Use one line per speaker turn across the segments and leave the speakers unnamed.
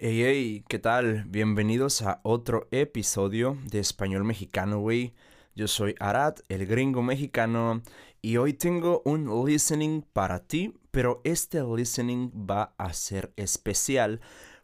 Hey, hey, ¿qué tal? Bienvenidos a otro episodio de Español Mexicano, güey. Yo soy Arad, el gringo mexicano, y hoy tengo un listening para ti, pero este listening va a ser especial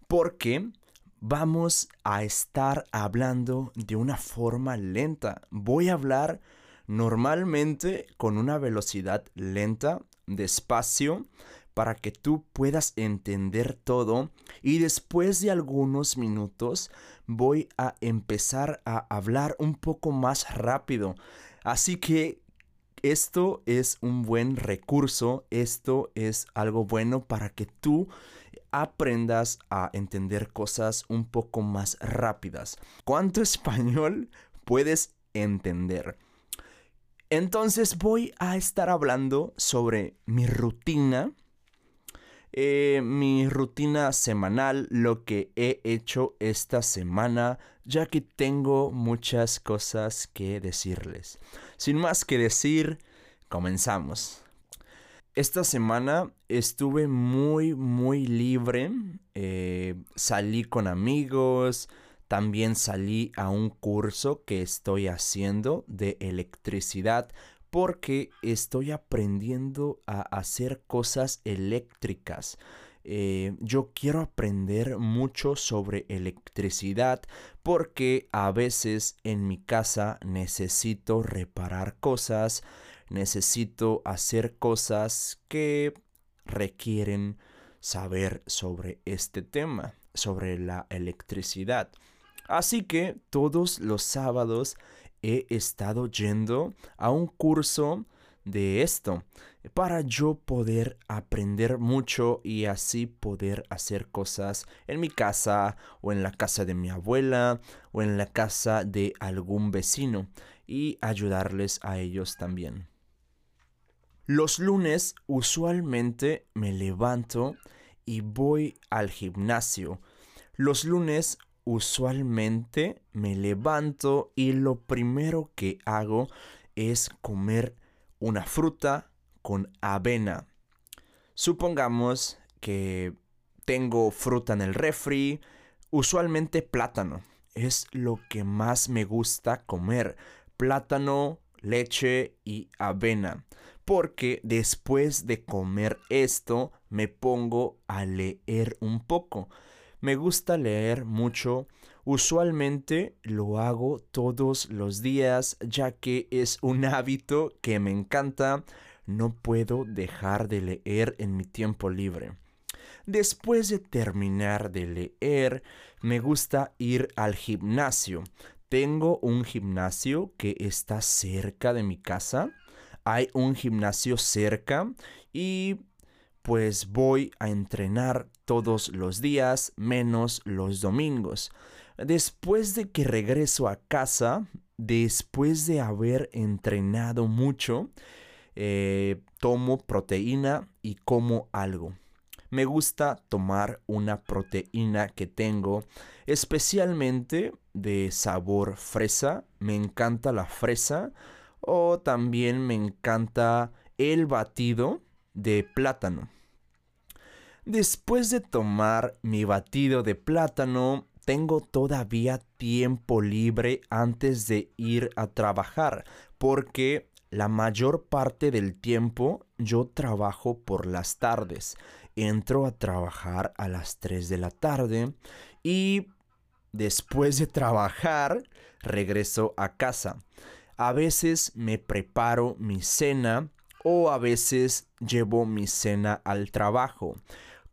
porque vamos a estar hablando de una forma lenta. Voy a hablar normalmente con una velocidad lenta, despacio, para que tú puedas entender todo y después de algunos minutos voy a empezar a hablar un poco más rápido. Así que esto es un buen recurso, esto es algo bueno para que tú aprendas a entender cosas un poco más rápidas. ¿Cuánto español puedes entender? Entonces voy a estar hablando sobre mi rutina eh, mi rutina semanal, lo que he hecho esta semana, ya que tengo muchas cosas que decirles. Sin más que decir, comenzamos. Esta semana estuve muy, muy libre. Eh, salí con amigos. También salí a un curso que estoy haciendo de electricidad porque estoy aprendiendo a hacer cosas eléctricas. Eh, yo quiero aprender mucho sobre electricidad porque a veces en mi casa necesito reparar cosas, necesito hacer cosas que requieren saber sobre este tema, sobre la electricidad. Así que todos los sábados he estado yendo a un curso de esto para yo poder aprender mucho y así poder hacer cosas en mi casa o en la casa de mi abuela o en la casa de algún vecino y ayudarles a ellos también. Los lunes usualmente me levanto y voy al gimnasio. Los lunes usualmente me levanto y lo primero que hago es comer una fruta con avena. Supongamos que tengo fruta en el refri, usualmente plátano. Es lo que más me gusta comer. Plátano, leche y avena. Porque después de comer esto me pongo a leer un poco. Me gusta leer mucho. Usualmente lo hago todos los días ya que es un hábito que me encanta. No puedo dejar de leer en mi tiempo libre. Después de terminar de leer, me gusta ir al gimnasio. Tengo un gimnasio que está cerca de mi casa. Hay un gimnasio cerca y pues voy a entrenar todos los días menos los domingos. Después de que regreso a casa, después de haber entrenado mucho, eh, tomo proteína y como algo. Me gusta tomar una proteína que tengo, especialmente de sabor fresa. Me encanta la fresa o también me encanta el batido de plátano. Después de tomar mi batido de plátano, tengo todavía tiempo libre antes de ir a trabajar, porque la mayor parte del tiempo yo trabajo por las tardes. Entro a trabajar a las 3 de la tarde y después de trabajar regreso a casa. A veces me preparo mi cena o a veces llevo mi cena al trabajo.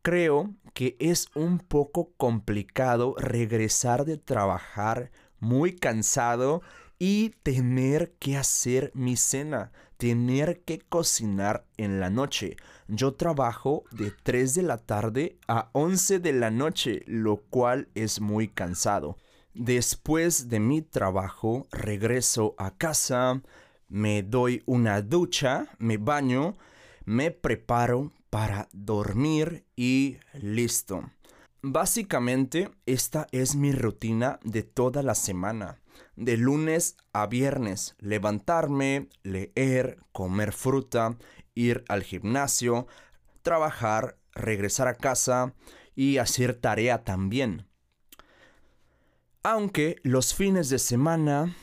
Creo que es un poco complicado regresar de trabajar muy cansado y tener que hacer mi cena, tener que cocinar en la noche. Yo trabajo de 3 de la tarde a 11 de la noche, lo cual es muy cansado. Después de mi trabajo regreso a casa, me doy una ducha, me baño, me preparo para dormir y listo. Básicamente, esta es mi rutina de toda la semana. De lunes a viernes, levantarme, leer, comer fruta, ir al gimnasio, trabajar, regresar a casa y hacer tarea también. Aunque los fines de semana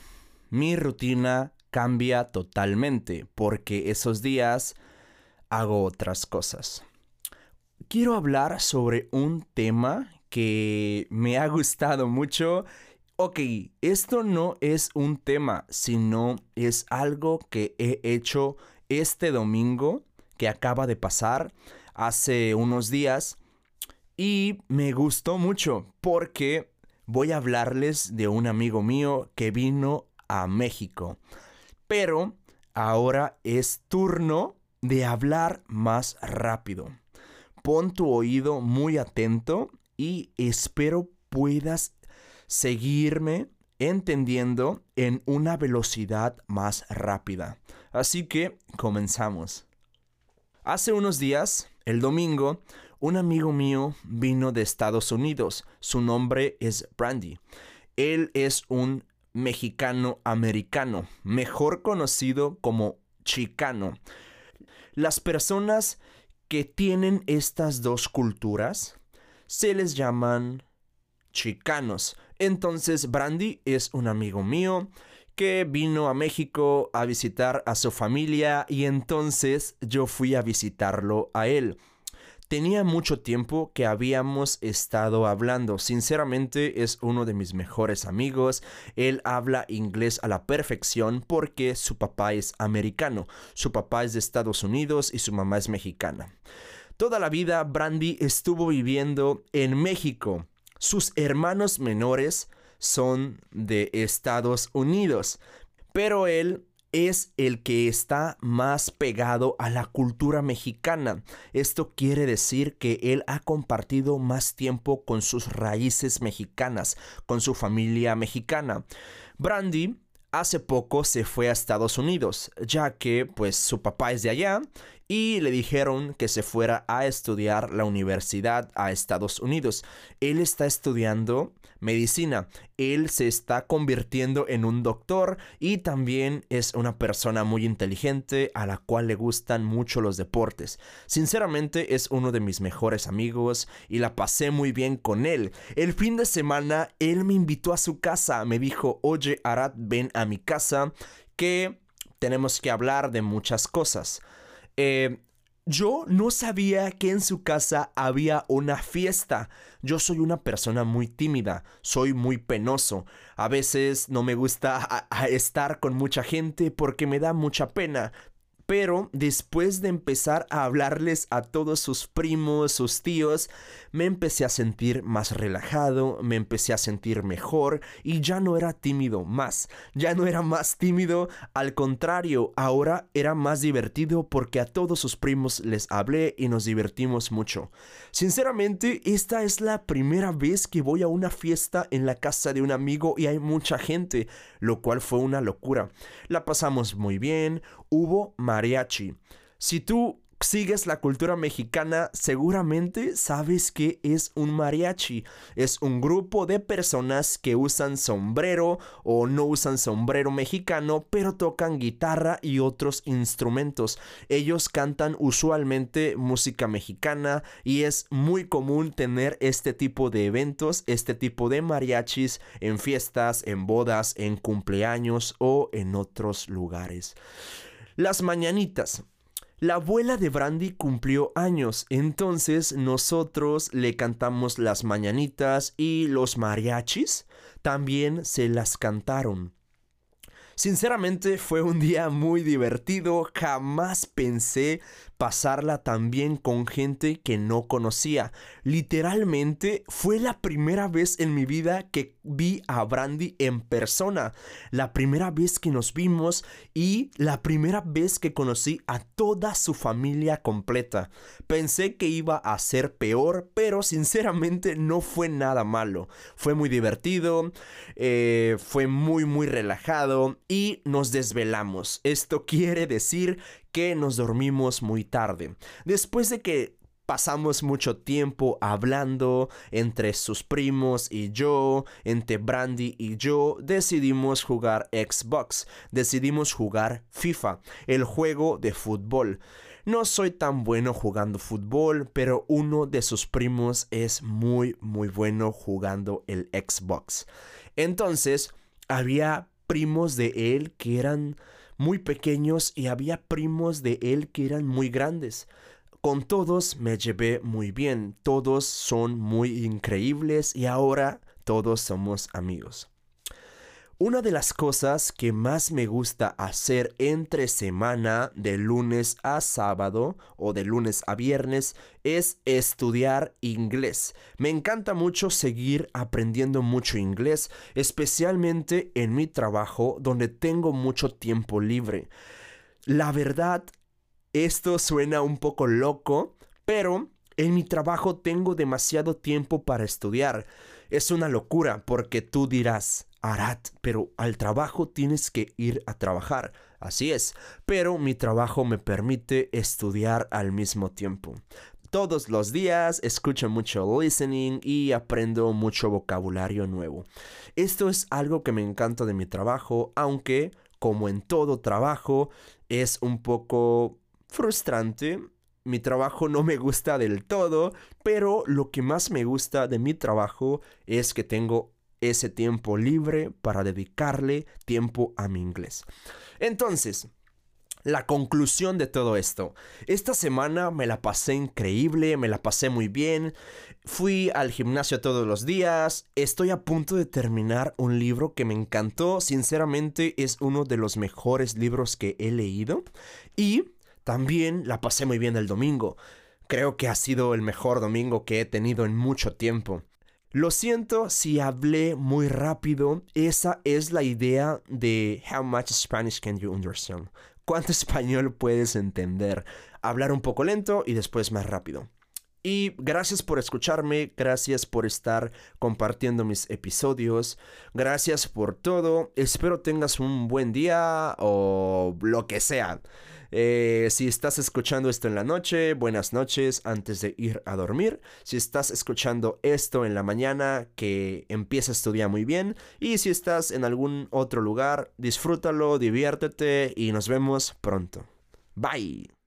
mi rutina cambia totalmente porque esos días hago otras cosas. Quiero hablar sobre un tema que me ha gustado mucho. Ok, esto no es un tema, sino es algo que he hecho este domingo que acaba de pasar hace unos días y me gustó mucho porque voy a hablarles de un amigo mío que vino a México. Pero ahora es turno de hablar más rápido. Pon tu oído muy atento y espero puedas seguirme entendiendo en una velocidad más rápida. Así que comenzamos. Hace unos días, el domingo, un amigo mío vino de Estados Unidos. Su nombre es Brandy. Él es un mexicano americano, mejor conocido como chicano. Las personas que tienen estas dos culturas se les llaman chicanos. Entonces Brandy es un amigo mío que vino a México a visitar a su familia y entonces yo fui a visitarlo a él. Tenía mucho tiempo que habíamos estado hablando. Sinceramente es uno de mis mejores amigos. Él habla inglés a la perfección porque su papá es americano. Su papá es de Estados Unidos y su mamá es mexicana. Toda la vida Brandy estuvo viviendo en México. Sus hermanos menores son de Estados Unidos. Pero él es el que está más pegado a la cultura mexicana. Esto quiere decir que él ha compartido más tiempo con sus raíces mexicanas, con su familia mexicana. Brandy hace poco se fue a Estados Unidos, ya que pues su papá es de allá y le dijeron que se fuera a estudiar la universidad a Estados Unidos. Él está estudiando medicina. Él se está convirtiendo en un doctor y también es una persona muy inteligente a la cual le gustan mucho los deportes. Sinceramente es uno de mis mejores amigos y la pasé muy bien con él. El fin de semana él me invitó a su casa, me dijo, oye Arad, ven a mi casa que tenemos que hablar de muchas cosas. Eh, yo no sabía que en su casa había una fiesta. Yo soy una persona muy tímida, soy muy penoso. A veces no me gusta estar con mucha gente porque me da mucha pena, pero después de empezar a hablarles a todos sus primos, sus tíos, me empecé a sentir más relajado, me empecé a sentir mejor y ya no era tímido más, ya no era más tímido, al contrario, ahora era más divertido porque a todos sus primos les hablé y nos divertimos mucho. Sinceramente, esta es la primera vez que voy a una fiesta en la casa de un amigo y hay mucha gente, lo cual fue una locura. La pasamos muy bien, hubo mariachi. Si tú sigues la cultura mexicana, seguramente sabes que es un mariachi. Es un grupo de personas que usan sombrero o no usan sombrero mexicano, pero tocan guitarra y otros instrumentos. Ellos cantan usualmente música mexicana y es muy común tener este tipo de eventos, este tipo de mariachis en fiestas, en bodas, en cumpleaños o en otros lugares. Las mañanitas. La abuela de Brandy cumplió años, entonces nosotros le cantamos las mañanitas y los mariachis también se las cantaron. Sinceramente fue un día muy divertido, jamás pensé pasarla tan bien con gente que no conocía. Literalmente fue la primera vez en mi vida que vi a Brandy en persona, la primera vez que nos vimos y la primera vez que conocí a toda su familia completa. Pensé que iba a ser peor, pero sinceramente no fue nada malo. Fue muy divertido, eh, fue muy muy relajado y nos desvelamos. Esto quiere decir que nos dormimos muy tarde. Después de que pasamos mucho tiempo hablando entre sus primos y yo, entre Brandy y yo, decidimos jugar Xbox, decidimos jugar FIFA, el juego de fútbol. No soy tan bueno jugando fútbol, pero uno de sus primos es muy, muy bueno jugando el Xbox. Entonces, había primos de él que eran muy pequeños y había primos de él que eran muy grandes. Con todos me llevé muy bien, todos son muy increíbles y ahora todos somos amigos. Una de las cosas que más me gusta hacer entre semana, de lunes a sábado o de lunes a viernes, es estudiar inglés. Me encanta mucho seguir aprendiendo mucho inglés, especialmente en mi trabajo donde tengo mucho tiempo libre. La verdad, esto suena un poco loco, pero en mi trabajo tengo demasiado tiempo para estudiar. Es una locura porque tú dirás, Arat, pero al trabajo tienes que ir a trabajar. Así es, pero mi trabajo me permite estudiar al mismo tiempo. Todos los días escucho mucho listening y aprendo mucho vocabulario nuevo. Esto es algo que me encanta de mi trabajo, aunque, como en todo trabajo, es un poco frustrante. Mi trabajo no me gusta del todo, pero lo que más me gusta de mi trabajo es que tengo ese tiempo libre para dedicarle tiempo a mi inglés. Entonces, la conclusión de todo esto. Esta semana me la pasé increíble, me la pasé muy bien. Fui al gimnasio todos los días. Estoy a punto de terminar un libro que me encantó. Sinceramente es uno de los mejores libros que he leído. Y también la pasé muy bien el domingo. Creo que ha sido el mejor domingo que he tenido en mucho tiempo. Lo siento si hablé muy rápido, esa es la idea de How much Spanish can you understand? ¿Cuánto español puedes entender? Hablar un poco lento y después más rápido. Y gracias por escucharme, gracias por estar compartiendo mis episodios, gracias por todo, espero tengas un buen día o lo que sea. Eh, si estás escuchando esto en la noche, buenas noches antes de ir a dormir. Si estás escuchando esto en la mañana, que empieza a estudiar muy bien. Y si estás en algún otro lugar, disfrútalo, diviértete y nos vemos pronto. Bye.